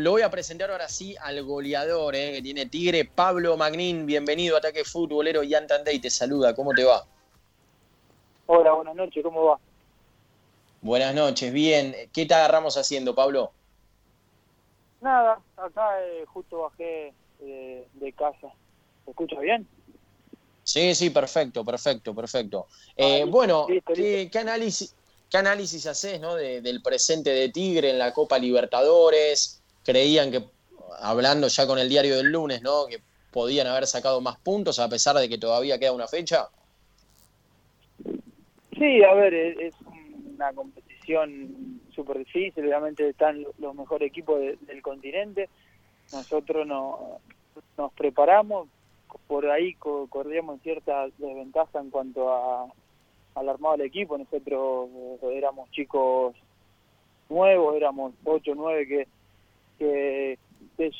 Lo voy a presentar ahora sí al goleador eh, que tiene Tigre, Pablo Magnín. Bienvenido a Ataque Futbolero y Antandey te saluda. ¿Cómo te va? Hola, buenas noches. ¿Cómo va? Buenas noches, bien. ¿Qué te agarramos haciendo, Pablo? Nada, acá eh, justo bajé eh, de casa. ¿Se escucha bien? Sí, sí, perfecto, perfecto, perfecto. Eh, bueno, ¿qué, análisis, ¿qué análisis haces ¿no? del presente de Tigre en la Copa Libertadores? Creían que, hablando ya con el diario del lunes, ¿no? que podían haber sacado más puntos a pesar de que todavía queda una fecha. Sí, a ver, es una competición súper difícil, obviamente están los mejores equipos del continente. Nosotros no, nos preparamos, por ahí corríamos cierta desventaja en cuanto a, al armado del equipo. Nosotros éramos chicos nuevos, éramos 8 o 9 que, que,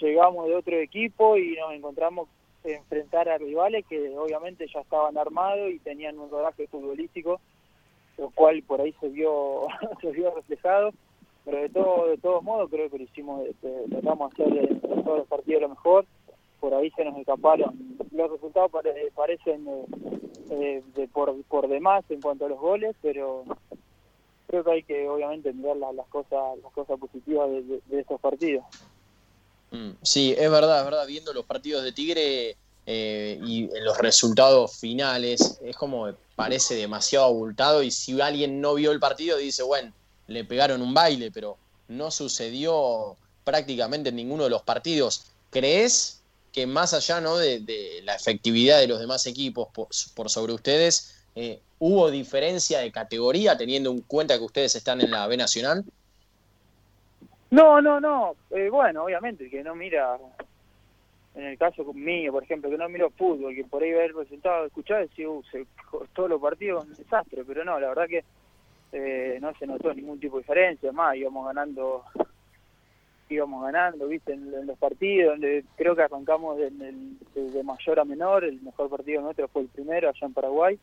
llegamos de otro equipo y nos encontramos enfrentar a rivales que obviamente ya estaban armados y tenían un rodaje futbolístico, lo cual por ahí se vio, se vio reflejado. Pero de, todo, de todos modos creo que lo hicimos, este, tratamos de hacer en todos los partidos lo mejor por ahí se nos escaparon. Los resultados parecen eh, eh, de por, por demás en cuanto a los goles, pero creo que hay que obviamente mirar las cosas las cosas positivas de, estos partidos. Mm, sí, es verdad, es verdad. Viendo los partidos de Tigre eh, y los resultados finales, es como parece demasiado abultado y si alguien no vio el partido dice, bueno, le pegaron un baile, pero no sucedió prácticamente en ninguno de los partidos. ¿Crees que más allá ¿no? de, la efectividad de los demás equipos por, sobre ustedes, eh, ¿hubo diferencia de categoría teniendo en cuenta que ustedes están en la B Nacional? No, no, no. Eh, bueno, obviamente, que no mira, en el caso mío, por ejemplo, que no miro fútbol, que por ahí ver el resultado, escuchar, decir, uh, se todos los partidos un desastre, pero no, la verdad que eh, no se notó ningún tipo de diferencia, más íbamos ganando íbamos ganando, viste, en, los partidos, donde creo que arrancamos de, de, mayor a menor, el mejor partido nuestro fue el primero allá en Paraguay,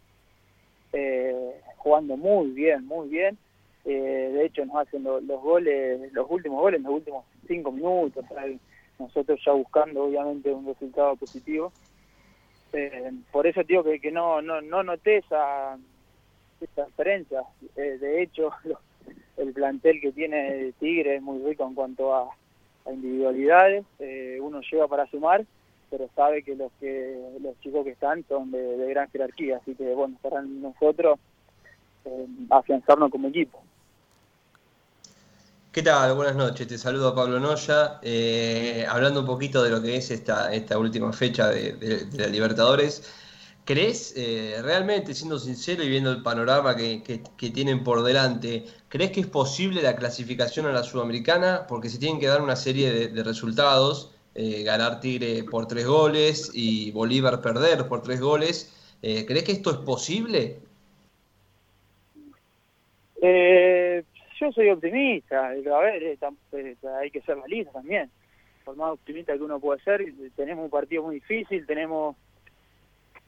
eh, jugando muy bien, muy bien, eh, de hecho nos hacen los goles, los últimos goles los últimos cinco minutos, nosotros ya buscando obviamente un resultado positivo, eh, por eso digo que, que no, no, no noté esa, esa diferencia, de hecho los el plantel que tiene Tigre es muy rico en cuanto a, individualidades. Eh, uno llega para sumar, pero sabe que los que los chicos que están son de, gran jerarquía, así que bueno, estarán nosotros eh, afianzarnos como equipo. ¿Qué tal? Buenas noches, te saludo Pablo Noya. Eh, hablando un poquito de lo que es esta, esta última fecha de, la Libertadores, ¿Crees eh, realmente, siendo sincero y viendo el panorama que, tienen por delante, ¿crees que es posible la clasificación a la Sudamericana? Porque se tienen que dar una serie de, resultados, eh, ganar Tigre por tres goles y Bolívar perder por tres goles. Eh, ¿Crees que esto es posible? yo soy optimista, a ver, hay que ser realista también. Por más optimista que uno pueda ser, tenemos un partido muy difícil, tenemos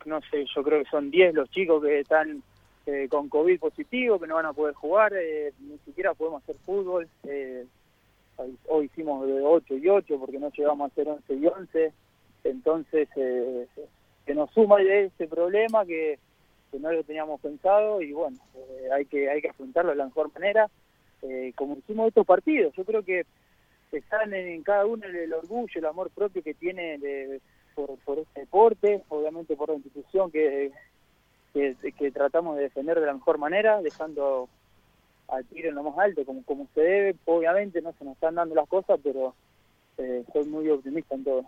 no sé, yo creo que son 10 los chicos que están eh, con COVID positivo, que no van a poder jugar, eh, ni siquiera podemos hacer fútbol. Eh, hoy hicimos de 8 y 8 porque no llegamos a hacer 11 y 11. Entonces, que nos suma ese problema que, no lo teníamos pensado y bueno, hay que hay que afrontarlo de la mejor manera, como hicimos estos partidos. Yo creo que están en, cada uno el, orgullo, el amor propio que tiene de por, este deporte, obviamente por la institución que, que, tratamos de defender de la mejor manera, dejando al tiro en lo más alto, como, como se debe. Obviamente no se nos están dando las cosas, pero eh, soy muy optimista en todo.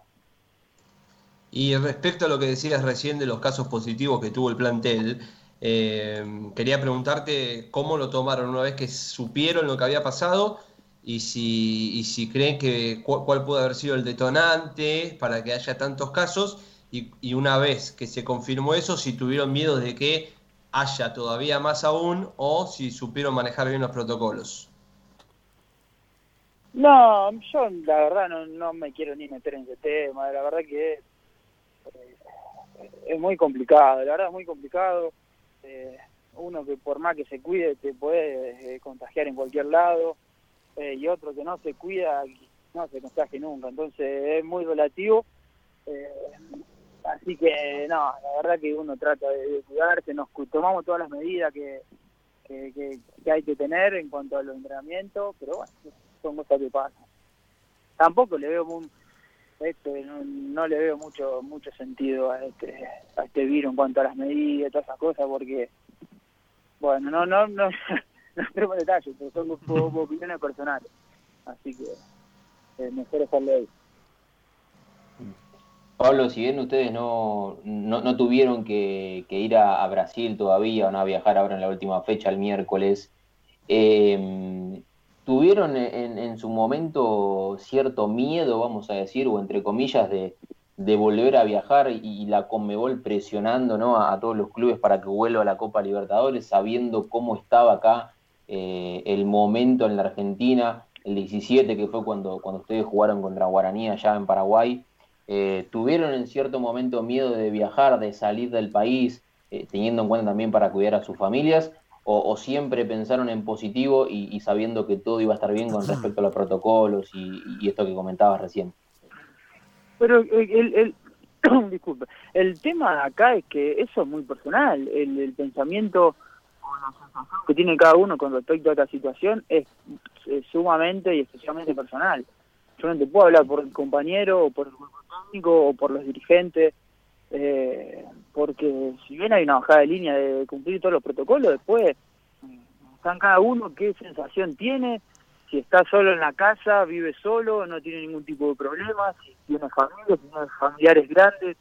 Y respecto a lo que decías recién de los casos positivos que tuvo el plantel, eh, quería preguntarte cómo lo tomaron una vez que supieron lo que había pasado y si, y si creen que cuál puede haber sido el detonante para que haya tantos casos y, y, una vez que se confirmó eso, si tuvieron miedo de que haya todavía más aún o si supieron manejar bien los protocolos. No, yo la verdad no, no me quiero ni meter en ese tema, la verdad que eh, es, muy complicado, la verdad es muy complicado. Eh, uno que por más que se cuide te puede eh, contagiar en cualquier lado. Eh, y otro que no se cuida, no se contagie nunca. Entonces es muy relativo. Así que, no, la verdad que uno trata de, cuidarse, nos tomamos todas las medidas que, que, hay que tener en cuanto a los entrenamientos, pero bueno, son cosas que pasan. Tampoco le veo un, este, no, le veo mucho mucho sentido a este a este virus en cuanto a las medidas todas esas cosas porque bueno no no no no tenemos detalles pero son opiniones personales así que eh, mejor dejarle ahí Pablo, si bien ustedes no, no, tuvieron que, ir a, Brasil todavía no a viajar ahora en la última fecha, el miércoles, eh, ¿tuvieron en, su momento cierto miedo, vamos a decir, o entre comillas, de, volver a viajar y, la Conmebol presionando ¿no? a, todos los clubes para que vuelva a la Copa Libertadores, sabiendo cómo estaba acá eh, el momento en la Argentina, el 17, que fue cuando, cuando ustedes jugaron contra Guaraní allá en Paraguay? Eh, ¿Tuvieron en cierto momento miedo de viajar, de salir del país, eh, teniendo en cuenta también para cuidar a sus familias? O, siempre pensaron en positivo y, sabiendo que todo iba a estar bien con respecto a los protocolos y, esto que comentabas recién? Pero el, el, disculpe, el tema acá es que eso es muy personal, el, pensamiento o la sensación que tiene cada uno con respecto a esta situación es, es sumamente y especialmente personal. Yo no te puedo hablar por el compañero o por el o por los dirigentes, eh, porque si bien hay una bajada de línea de cumplir todos los protocolos, después están cada uno qué sensación tiene, si está solo en la casa, vive solo, no tiene ningún tipo de problema, si tiene familia, si tiene familiares grandes,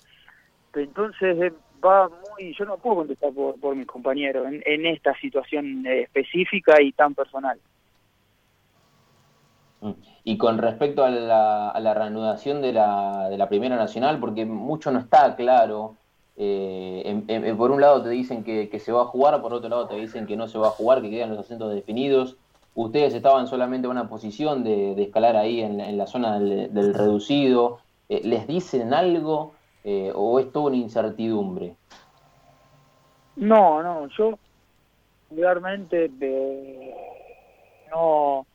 entonces eh, va muy, yo no puedo contestar por, por mis compañeros en, en esta situación eh, específica y tan personal. Mm. Y con respecto a la, reanudación de la, de la, Primera Nacional, porque mucho no está claro, eh, por un lado te dicen que, se va a jugar, por otro lado te dicen que no se va a jugar, que quedan los acentos definidos. Ustedes estaban solamente en una posición de, escalar ahí en, la zona del, reducido. Eh, ¿Les dicen algo eh, o es todo una incertidumbre? No, no, yo realmente no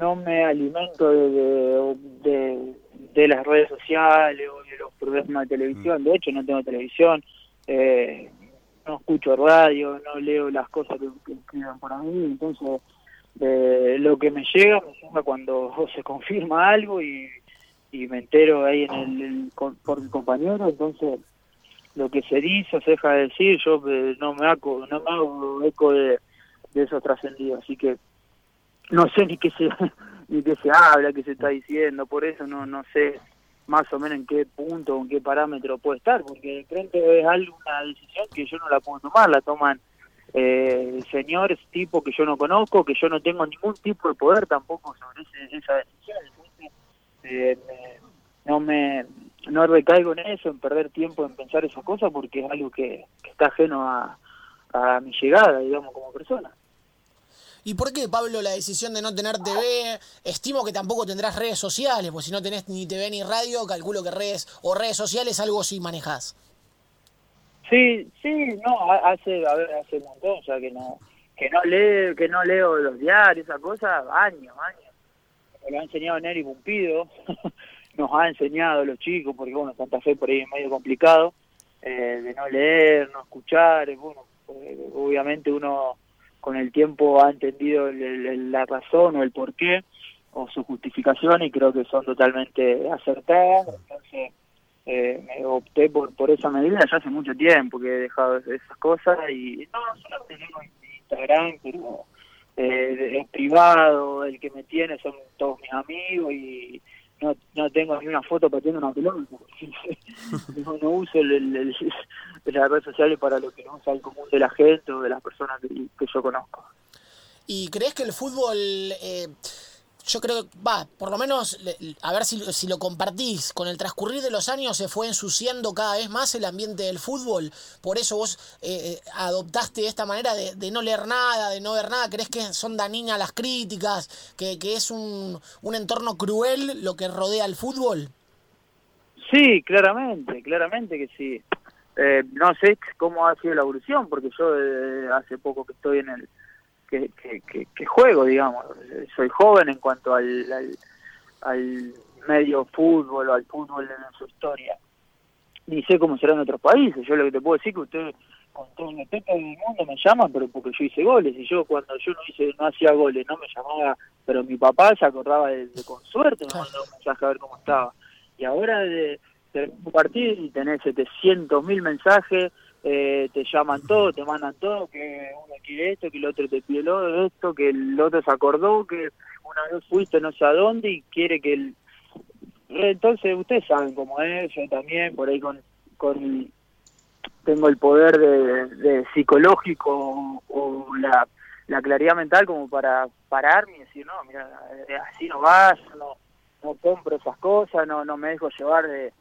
no me alimento de, de, de, las redes sociales o de los programas de televisión. Mm. De hecho, no tengo televisión, eh, no escucho radio, no leo las cosas que, escriban por mí. Entonces, eh, lo que me llega, me llega cuando se confirma algo y, y me entero ahí en el, por mi compañero. Entonces, lo que se dice se deja de decir, yo eh, no me hago, no me hago eco de, de esos trascendidos. Así que no sé ni qué se ni qué se habla, qué se está diciendo, por eso no no sé más o menos en qué punto, en qué parámetro puede estar, porque creen que es algo, una decisión que yo no la puedo tomar, la toman eh, señores tipo que yo no conozco, que yo no tengo ningún tipo de poder tampoco sobre esa decisión, eh, no me no recaigo en eso, en perder tiempo en pensar esas cosas, porque es algo que, que está ajeno a, a mi llegada, digamos, como persona. ¿Y por qué, Pablo, la decisión de no tener TV? Estimo que tampoco tendrás redes sociales, pues si no tenés ni TV ni radio, calculo que redes o redes sociales algo sí manejás. Sí, sí, no, hace, a ver, hace un montón, o sea, que no, que no leo, que no leo los diarios, esa cosa, años, años. Me lo ha enseñado Neri Pumpido, nos ha enseñado los chicos, porque bueno, Santa Fe por ahí es medio complicado, eh, de no leer, no escuchar, bueno, pues, obviamente uno con el tiempo ha entendido la razón o el porqué o su justificación y creo que son totalmente acertadas. Entonces eh, me opté por, por esa medida ya hace mucho tiempo que he dejado esas cosas y no, solo tengo Instagram, pero eh, es privado, el que me tiene son todos mis amigos y no, no tengo ni una foto para una pelota. no, no uso el, las redes sociales para lo que no usa el común de la gente o de las personas que, yo conozco. ¿Y crees que el fútbol, eh, yo creo, va, por lo menos, a ver si, si, lo compartís, con el transcurrir de los años se fue ensuciando cada vez más el ambiente del fútbol, por eso vos eh, eh, adoptaste esta manera de, no leer nada, de no ver nada, ¿crees que son dañinas las críticas, que, que es un, un entorno cruel lo que rodea al fútbol? Sí, claramente, claramente que sí. Eh, no sé cómo ha sido la evolución, porque yo eh, hace poco que estoy en el que, que, juego, digamos. Soy joven en cuanto al, al medio fútbol o al fútbol en su historia. Ni sé cómo será en otros países. Yo lo que te puedo decir que ustedes con todo el respeto del mundo me llaman, pero porque yo hice goles. Y yo cuando yo no hice no hacía goles, no me llamaba, pero mi papá se acordaba de, con suerte, me mandaba un mensaje a ver cómo estaba. Y ahora de, de partir y tenés 700 mil mensajes, eh, te llaman todo, te mandan todo, que uno quiere esto, que el otro te pide esto, que el otro se acordó, que una vez fuiste no sé a dónde y quiere que el... Entonces ustedes saben cómo es, yo también por ahí con, con tengo el poder de, psicológico o, la, la, claridad mental como para pararme y decir, no, mira, eh, así no vas, no, no compro esas cosas, no, no me dejo llevar de,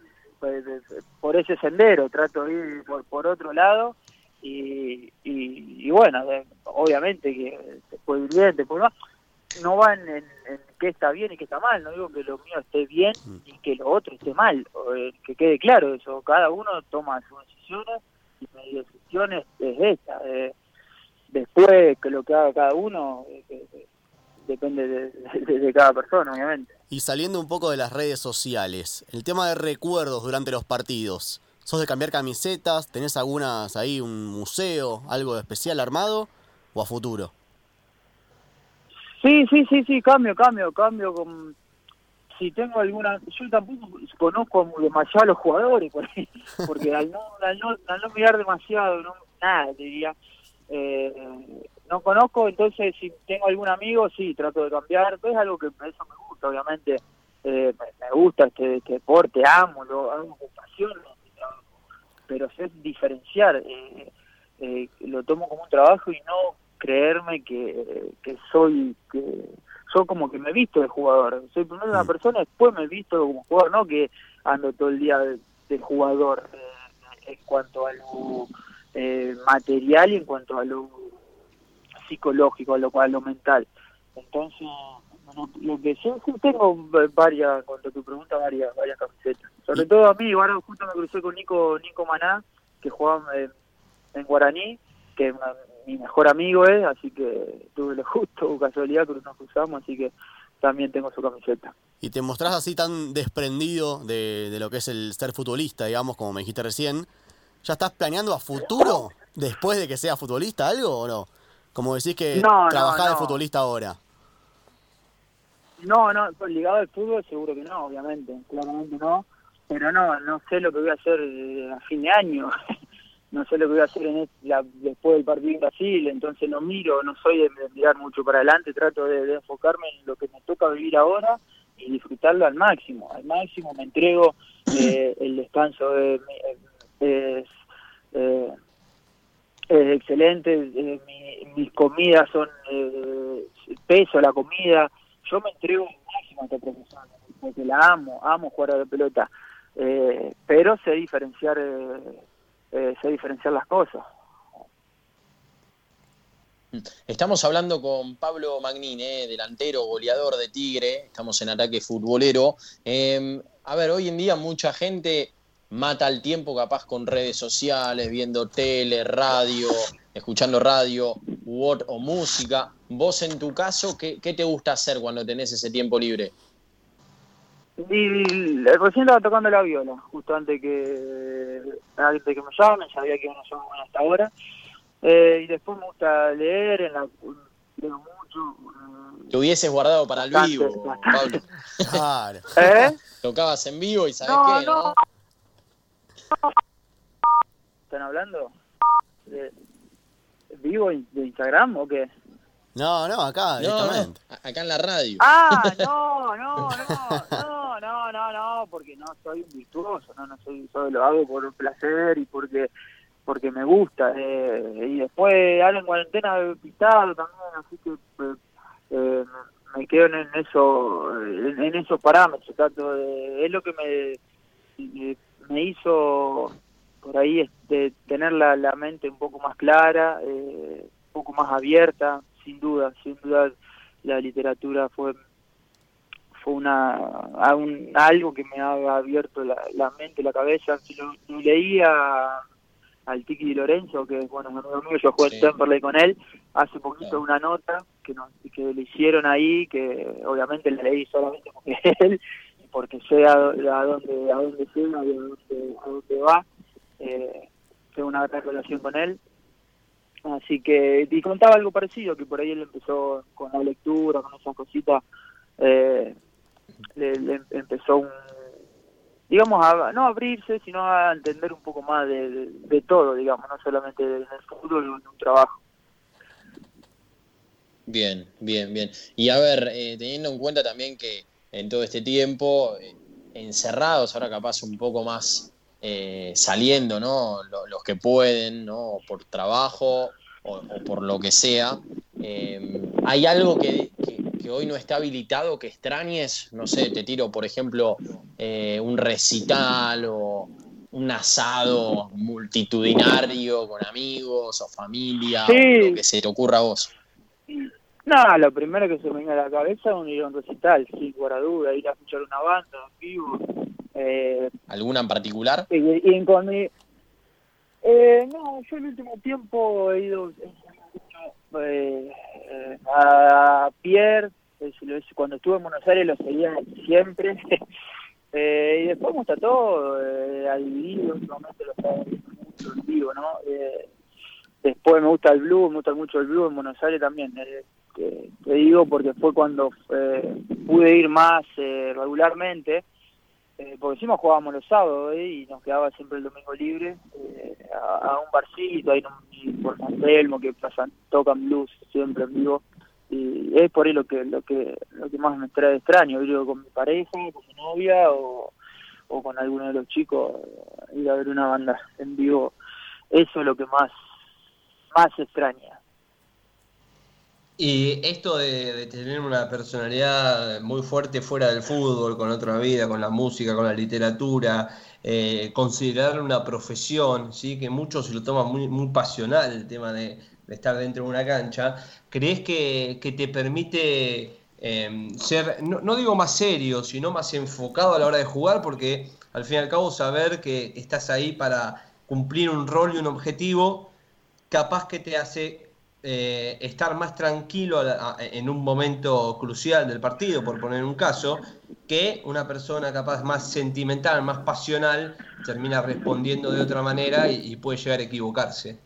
por ese sendero, trato de ir por, por otro lado y, y, bueno, obviamente que después ir bien, después va, no va en, en, qué está bien y qué está mal, no digo que lo mío esté bien mm. y que lo otro esté mal, eh, que quede claro eso, cada uno toma sus decisiones y mi decisión es, esta, eh, después que lo que haga cada uno eh, depende de cada persona, obviamente. Y saliendo un poco de las redes sociales, el tema de recuerdos durante los partidos. ¿Sos de cambiar camisetas? ¿Tenés algunas ahí, un museo, algo especial armado o a futuro? Sí, sí, sí, sí, cambio, cambio, cambio. Con... Si tengo alguna. Yo tampoco conozco demasiado a los jugadores, porque al no, al no, al no mirar demasiado, no, nada, diría. Eh, no conozco, entonces si tengo algún amigo, sí, trato de cambiar. Es algo que eso me gusta, obviamente. Eh, me gusta este, este, deporte, amo, lo hago con pasión, pero sé diferenciar. Eh, eh, lo tomo como un trabajo y no creerme que, que soy que soy como que me visto de jugador. Soy primero una mm. persona, después me visto como jugador, no que ando todo el día de, jugador en cuanto a lo material y en cuanto a lo psicológico, lo cual lo mental. Entonces, lo que sí, tengo varias, cuando tu pregunta, varias, varias camisetas. Sobre todo a mí, ahora justo me crucé con Nico, Nico Maná, que jugaba en, Guaraní, que mi mejor amigo es, así que tuve lo justo, casualidad que nos cruzamos, así que también tengo su camiseta. Y te mostrás así tan desprendido de, de lo que es el ser futbolista, digamos, como me dijiste recién. ¿Ya estás planeando a futuro, después de que sea futbolista, algo o no? Como decís que no, trabajás de futbolista ahora. No, no, pues ligado al fútbol seguro que no, obviamente, claramente no. Pero no, no sé lo que voy a hacer eh, a fin de año. no sé lo que voy a hacer en la, después del partido en Brasil, entonces no miro, no soy de, mirar mucho para adelante, trato de, enfocarme en lo que me toca vivir ahora y disfrutarlo al máximo. Al máximo me entrego, eh, el descanso es... Eh, es excelente, eh, mis comidas son eh, peso, la comida, yo me entrego máximo a esta profesión, porque la amo, amo jugar a la pelota, eh, pero sé diferenciar, eh, sé diferenciar las cosas. Estamos hablando con Pablo Magnín, delantero, goleador de Tigre, estamos en ataque futbolero. a ver, hoy en día mucha gente mata el tiempo capaz con redes sociales, viendo tele, radio, escuchando radio o música. Vos en tu caso, ¿qué, te gusta hacer cuando tenés ese tiempo libre? Y recién estaba tocando la viola, justo antes que, antes que me llamen, sabía que iban a llamar hasta ahora. Eh, y después me gusta leer, en la, leo mucho. Te hubieses guardado para el vivo, Pablo. Claro. ¿Eh? Tocabas en vivo y sabes qué, ¿no? ¿Están hablando? ¿De ¿Vivo de Instagram o qué? No, no, acá, directamente. acá en la radio. Ah, no, no, no, no, no, no, no, porque no soy un virtuoso, no, no soy, solo lo hago por placer y porque porque me gusta. Eh, y después, ahora en cuarentena pintado también, así que eh, eh, me quedo en, eso, en, esos parámetros, tanto es lo que me me hizo por ahí este, tener la, la mente un poco más clara, eh, un poco más abierta, sin duda, sin duda la literatura fue fue una algo que me ha abierto la, mente, la cabeza. Lo, lo leía al Tiki Di Lorenzo, que es bueno, amigo mío, yo jugué en Temperley con él, hace poquito una nota que, nos, que le hicieron ahí, que obviamente le leí solamente porque él, porque sé a, dónde, a dónde a dónde, a dónde va, eh, tengo una gran relación con él, así que, y contaba algo parecido, que por ahí él empezó con la lectura, con esas cositas, eh, le empezó un digamos, a, no abrirse, sino a entender un poco más de, todo, digamos, no solamente en el fútbol, en un trabajo. Bien, bien, bien. Y a ver, eh, teniendo en cuenta también que en todo este tiempo, encerrados, ahora capaz un poco más eh, saliendo, ¿no? Los, que pueden, ¿no? Por trabajo o, por lo que sea. ¿Hay algo que, hoy no está habilitado que extrañes? No sé, te tiro, por ejemplo, eh, un recital o un asado multitudinario con amigos o familia, lo que se te ocurra a vos. No, lo primero que se me viene a la cabeza es un ir a un recital, sin por duda, ir a escuchar una banda en vivo. Eh, ¿Alguna en particular? Y, en con eh, no, yo el último tiempo he ido eh, a Pierre, cuando estuve en Buenos Aires lo seguía siempre. eh, y después me gusta todo, eh, a dividir, últimamente lo estaba viendo mucho en vivo, ¿no? Eh, después me gusta el blues, me gusta mucho el blues en Buenos Aires también. Eh, te, digo porque fue cuando eh, pude ir más eh, regularmente, eh, porque encima jugábamos los sábados y nos quedaba siempre el domingo libre a, un barcito ahí por San Telmo que pasan, tocan blues siempre en vivo y es por ahí lo que lo que lo que más me trae extraño ir con mi pareja con mi novia o, o con alguno de los chicos ir a ver una banda en vivo. Eso es lo que más más extraña y esto de, tener una personalidad muy fuerte fuera del fútbol, con otra vida, con la música, con la literatura, eh, considerar una profesión, ¿sí? que muchos lo toman muy, muy pasional el tema de, estar dentro de una cancha, ¿crees que, te permite em, ser, no, digo más serio, sino más enfocado a la hora de jugar? Porque al fin y al cabo saber que estás ahí para cumplir un rol y un objetivo, capaz que te hace eh, estar más tranquilo en un momento crucial del partido, por poner un caso, que una persona capaz más sentimental, más pasional, termina respondiendo de otra manera y puede llegar a equivocarse.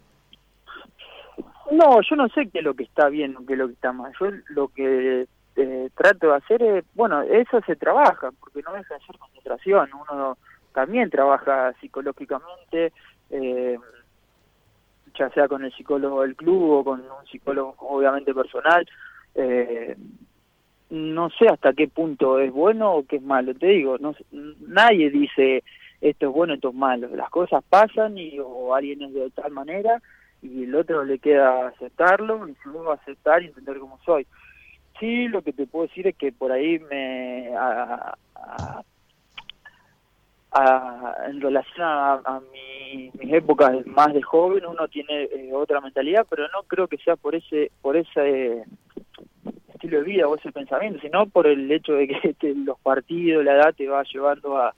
No, yo no sé qué es lo que está bien o qué es lo que está mal. Yo lo que eh, trato de hacer es, bueno, eso se trabaja, porque no deja de ser concentración. Uno también trabaja psicológicamente, eh, ya sea con el psicólogo del club o con un psicólogo obviamente personal. Eh, no sé hasta qué punto es bueno o qué es malo. Te digo, no, nadie dice esto es bueno, esto es malo. Las cosas pasan y o alguien es de tal manera y el otro le queda aceptarlo y luego aceptar y entender cómo soy. Sí, lo que te puedo decir es que por ahí me... A, en relación a, mi, mis épocas más de joven uno tiene eh, otra mentalidad pero no creo que sea por ese por ese estilo de vida o ese pensamiento sino por el hecho de que los partidos la edad te va llevando a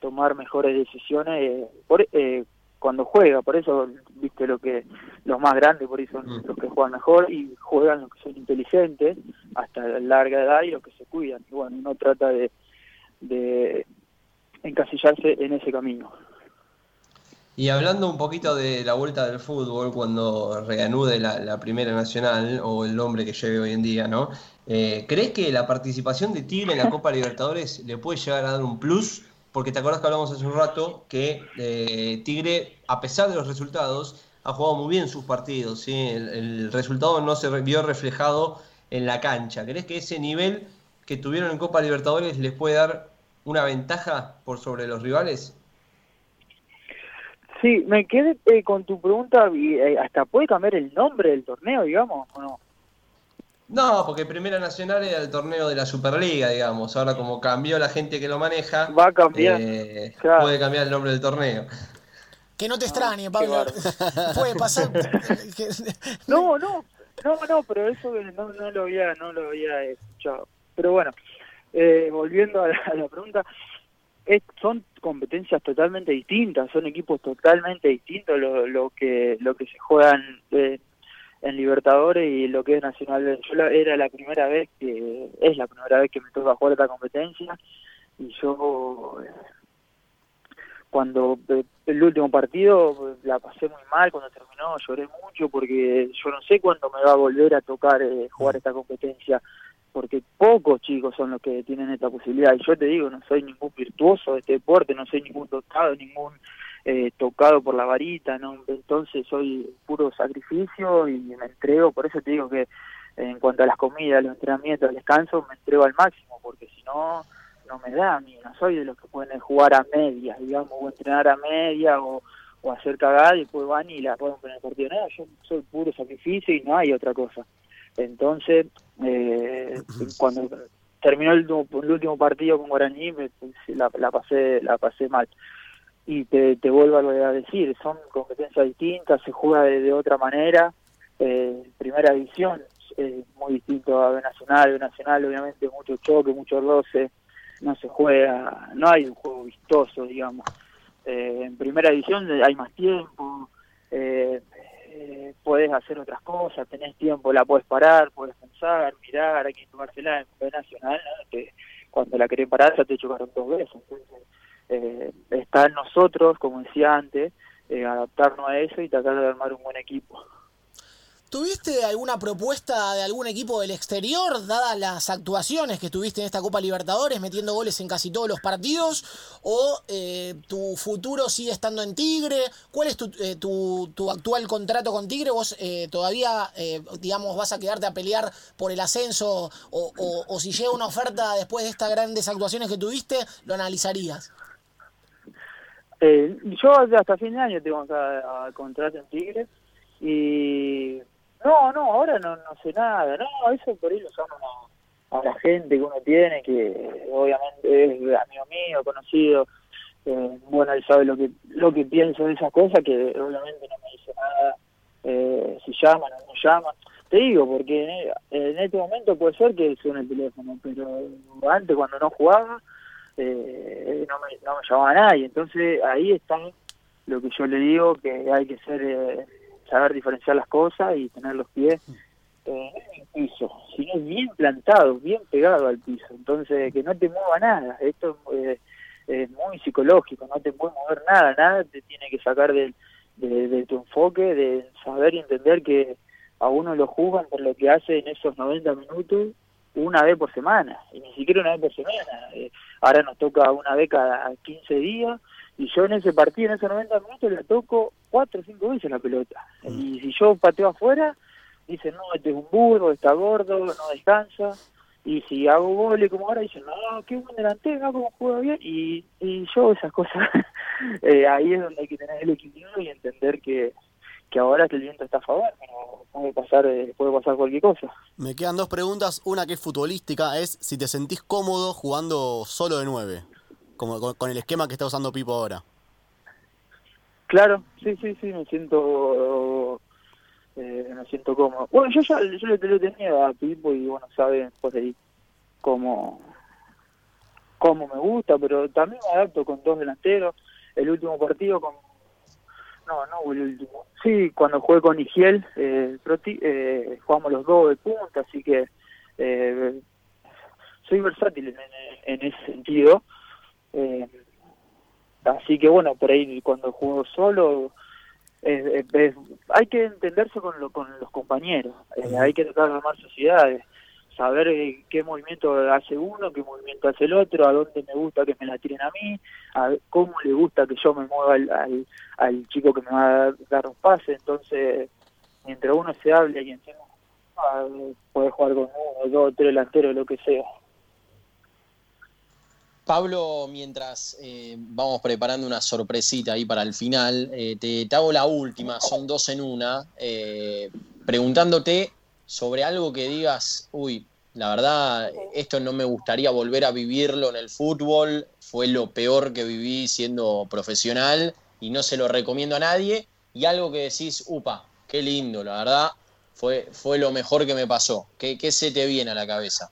tomar mejores decisiones eh, por, eh, cuando juega, por eso, viste lo que los más grandes, por eso son mm. los que juegan mejor y juegan los que son inteligentes hasta larga edad y los que se cuidan. Y bueno, uno trata de, de encasillarse en ese camino. Y hablando un poquito de la vuelta del fútbol, cuando reanude la, Primera Nacional, o el nombre que lleve hoy en día, ¿no? Eh, ¿Crees que la participación de Tigre en la Copa Libertadores le puede llegar a dar un plus porque te acuerdas que hablamos hace un rato que eh, Tigre, a pesar de los resultados, ha jugado muy bien sus partidos. ¿sí? El, resultado no se vio reflejado en la cancha. ¿Crees que ese nivel que tuvieron en Copa Libertadores les puede dar una ventaja por sobre los rivales? Sí, me quedé eh, con tu pregunta y eh, hasta puede cambiar el nombre del torneo, digamos, ¿o no? No, porque Primera Nacional era el torneo de la Superliga, digamos. Ahora como cambió la gente que lo maneja, va a cambiar. Eh, puede cambiar el nombre del torneo. Que no te extrañe, Pablo. puede pasar. no, no, no, no, pero eso no, no lo había, no lo había escuchado. Pero bueno, eh, volviendo a la, pregunta, son competencias totalmente distintas, son equipos totalmente distintos lo, lo que lo que se juegan eh, en Libertadores y lo que es Nacional. Yo era la primera vez que es la primera vez que me toca jugar esta competencia y yo cuando eh, el último partido la pasé muy mal cuando terminó lloré mucho porque yo no sé cuándo me va a volver a tocar eh, jugar esta competencia porque pocos chicos son los que tienen esta posibilidad y yo te digo no soy ningún virtuoso de este deporte no soy ningún tocado ningún eh, tocado por la varita no entonces soy puro sacrificio y me entrego por eso te digo que en cuanto a las comidas los entrenamientos el descanso me entrego al máximo porque si no no me da a mí, no soy de los que pueden jugar a media, digamos, o entrenar a media o, hacer cagada y después van y la pueden poner el partido. No, yo soy puro sacrificio y no hay otra cosa. Entonces, eh, cuando terminó el, último partido con Guaraní, me, la, pasé la pasé mal. Y te, te vuelvo a decir, son competencias distintas, se juega de, otra manera. Eh, primera división es muy distinto a B Nacional, B Nacional obviamente mucho choque, mucho roce, no se juega, no hay un juego vistoso, digamos. Eh, en primera edición hay más tiempo, eh, eh, puedes hacer otras cosas, tenés tiempo, la puedes parar, puedes pensar, mirar, hay que tomársela en nacional, que cuando la querés parar ya te chocaron dos veces. Entonces, eh, está en nosotros, como decía antes, adaptarnos a eso y tratar de armar un buen equipo. ¿Tuviste alguna propuesta de algún equipo del exterior, dadas las actuaciones que tuviste en esta Copa Libertadores, metiendo goles en casi todos los partidos? ¿O eh, tu futuro sigue estando en Tigre? ¿Cuál es tu, eh, tu, actual contrato con Tigre? ¿Vos eh, todavía, digamos, vas a quedarte a pelear por el ascenso? O, si llega una oferta después de estas grandes actuaciones que tuviste, lo analizarías? yo hasta fin de año tengo contrato en Tigre y no, no, ahora no, no sé nada, no, eso por ahí lo llamo a, la gente que uno tiene, que obviamente es amigo mío, conocido, eh, bueno, él sabe lo que lo que pienso de esas cosas, que obviamente no me dice nada eh, si llaman o no llaman. Te digo, porque en, este momento puede ser que suene el teléfono, pero antes cuando no jugaba, eh, no, me, no me llamaba nadie. Entonces ahí está lo que yo le digo, que hay que ser eh, saber diferenciar las cosas y tener los pies eh, en el piso, sino bien plantado, bien pegado al piso. Entonces, que no te mueva nada. Esto eh, es muy psicológico, no te puede mover nada, nada te tiene que sacar de, de, tu enfoque, de saber y entender que a uno lo juzgan por lo que hace en esos 90 minutos una vez por semana, y ni siquiera una vez por semana. Eh, ahora nos toca una vez cada 15 días y yo en ese partido, en esos 90 minutos, le toco cuatro o cinco veces la pelota. Y si yo pateo afuera, dicen, no, este es un burro, está gordo, no descansa. Y si hago goles como ahora, dicen, no, qué buen delantero, cómo juega bien. Y, y yo esas cosas, eh, ahí es donde hay que tener el equilibrio y entender que, que ahora el viento está a favor, pero puede pasar, eh, puede pasar cualquier cosa. Me quedan dos preguntas. Una que es futbolística, es si te sentís cómodo jugando solo de nueve como con, el esquema que está usando Pipo ahora. Claro, sí, sí, sí, me siento eh, me siento cómodo. Bueno, yo ya yo le, tenía a Pipo y bueno, saben por ahí cómo, cómo me gusta, pero también me adapto con dos delanteros. El último partido con... No, no el último. Sí, cuando jugué con Igiel, eh, eh, jugamos los dos de punta, así que eh, soy versátil en, en ese sentido. Eh, así que bueno, por ahí cuando juego solo, hay que entenderse con, lo, con los compañeros, eh, hay que tratar de armar sociedades, saber eh, qué movimiento hace uno, qué movimiento hace el otro, a dónde me gusta que me la tiren a mí, a cómo le gusta que yo me mueva al, al, chico que me va a dar un pase, entonces mientras uno se hable y encima ah, puede jugar con uno, dos, tres delanteros, lo que sea. Pablo, mientras eh, vamos preparando una sorpresita ahí para el final, eh, te, hago la última, son dos en una, eh, preguntándote sobre algo que digas, uy, la verdad, esto no me gustaría volver a vivirlo en el fútbol, fue lo peor que viví siendo profesional y no se lo recomiendo a nadie, y algo que decís, upa, qué lindo, la verdad, fue, fue lo mejor que me pasó. ¿Qué, qué se te viene a la cabeza?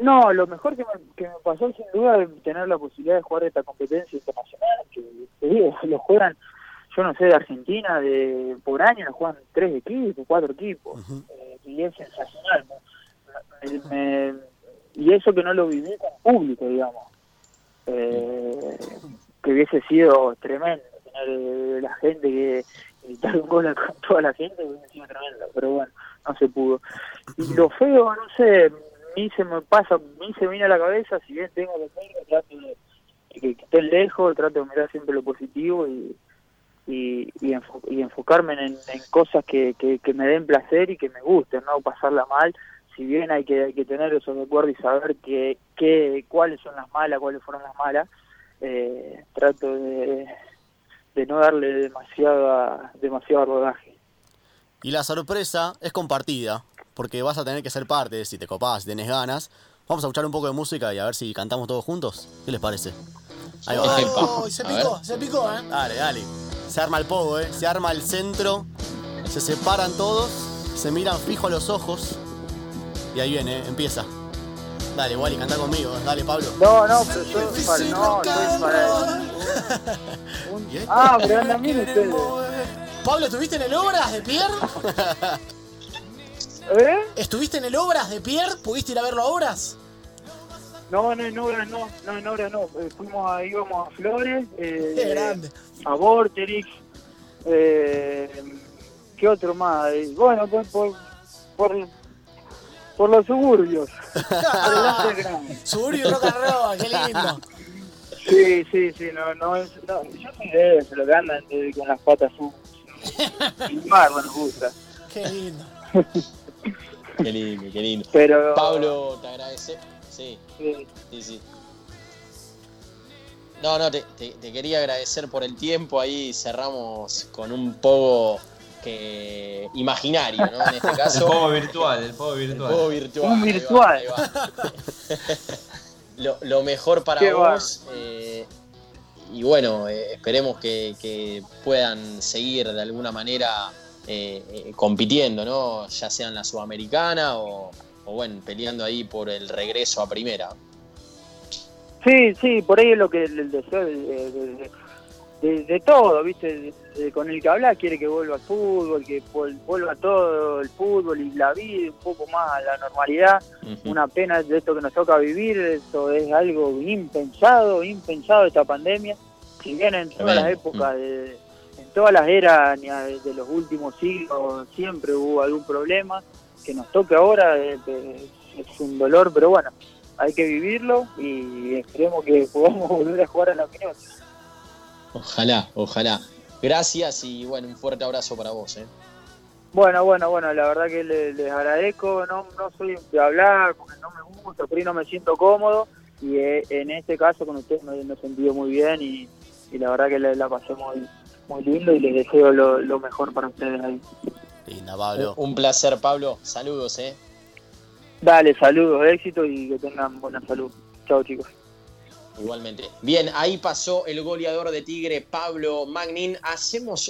No, lo mejor que me, que me pasó sin duda es tener la posibilidad de jugar esta competencia internacional, que te digo, lo juegan, yo no sé, de Argentina, de por año lo juegan tres equipos, cuatro equipos, eh, y es sensacional. y eso que no lo viví con público, digamos, eh, que hubiese sido tremendo, tener eh, la gente que gritar un gol con toda la gente hubiese sido tremendo, pero bueno, no se pudo. Y lo feo, no sé, mí se me pasa, mí se me viene a la cabeza, si bien tengo que ser, trato de que, esté lejos, trato de mirar siempre lo positivo y, y, y, enfocarme en, cosas que, que, me den placer y que me gusten, no pasarla mal. Si bien hay que, hay que tener esos recuerdos y saber que, que, cuáles son las malas, cuáles fueron las malas, eh, trato de, de no darle demasiado, demasiado rodaje. Y la sorpresa es compartida, porque vas a tener que ser parte, si te copás, si tenés ganas. Vamos a escuchar un poco de música y a ver si cantamos todos juntos. ¿Qué les parece? Ahí va. se picó, se picó, ¿eh? Dale, dale. Se arma el pogo, ¿eh? Se arma el centro, se separan todos, se miran fijo a los ojos. Y ahí viene, ¿eh? empieza. Dale, Wally, canta conmigo. Dale, Pablo. No, no, pero yo para, no, estoy para... Ah, pero andan bien ustedes. Pablo, ¿estuviste en el Obras de Pierre? ¿Eh? ¿Estuviste en el Obras de Pierre? ¿Pudiste ir a verlo a Obras? No, no, en Obras no, no, en Obras no. Eh, fuimos a, íbamos a Flores, eh, Qué grande. a Vorterix, eh, ¿qué otro más? Bueno, por, por, por, por los suburbios. Suburbio rock and roll, qué lindo. Sí, sí, sí, no, no, es, no yo soy de eso, lo que andan con las patas sucias. Mar, nos gusta. Qué lindo. Qué lindo, qué lindo. Pero... Pablo, te agradece. Sí, sí, sí. No, no, te, te, quería agradecer por el tiempo. Ahí cerramos con un poco que imaginario, ¿no? En este caso. El pogo virtual, el pogo virtual. El pogo virtual. Un virtual. lo, lo, mejor para vos. Eh, y bueno, eh, esperemos que, puedan seguir de alguna manera eh, eh, compitiendo, ¿no? Ya sea en la Sudamericana o, bueno, peleando ahí por el regreso a primera. Sí, sí, por ahí es lo que el, deseo de, todo, ¿viste? con el que habla quiere que vuelva al fútbol, que vuelva todo el fútbol y la vida un poco más a la normalidad. Una pena de esto que nos toca vivir, esto es algo impensado, impensado esta pandemia. Si bien en todas las épocas de todas las eras de los últimos siglos siempre hubo algún problema. Que nos toque ahora es, un dolor, pero bueno, hay que vivirlo y esperemos que podamos volver a jugar a la opinión. Ojalá, ojalá. Gracias y bueno, un fuerte abrazo para vos. ¿eh? Bueno, bueno, bueno, la verdad que les, agradezco, no, no soy de hablar porque no me gusta, por ahí no me siento cómodo y eh, en este caso con ustedes me, he sentido muy bien y, la verdad que la, la pasé muy, muy lindo y les deseo lo, mejor para ustedes ahí. Linda, Pablo. Un, placer, Pablo. Saludos, ¿eh? Dale, saludos, éxito y que tengan buena salud. Chao, chicos. Igualmente. Bien, ahí pasó el goleador de Tigre, Pablo Magnin. Hacemos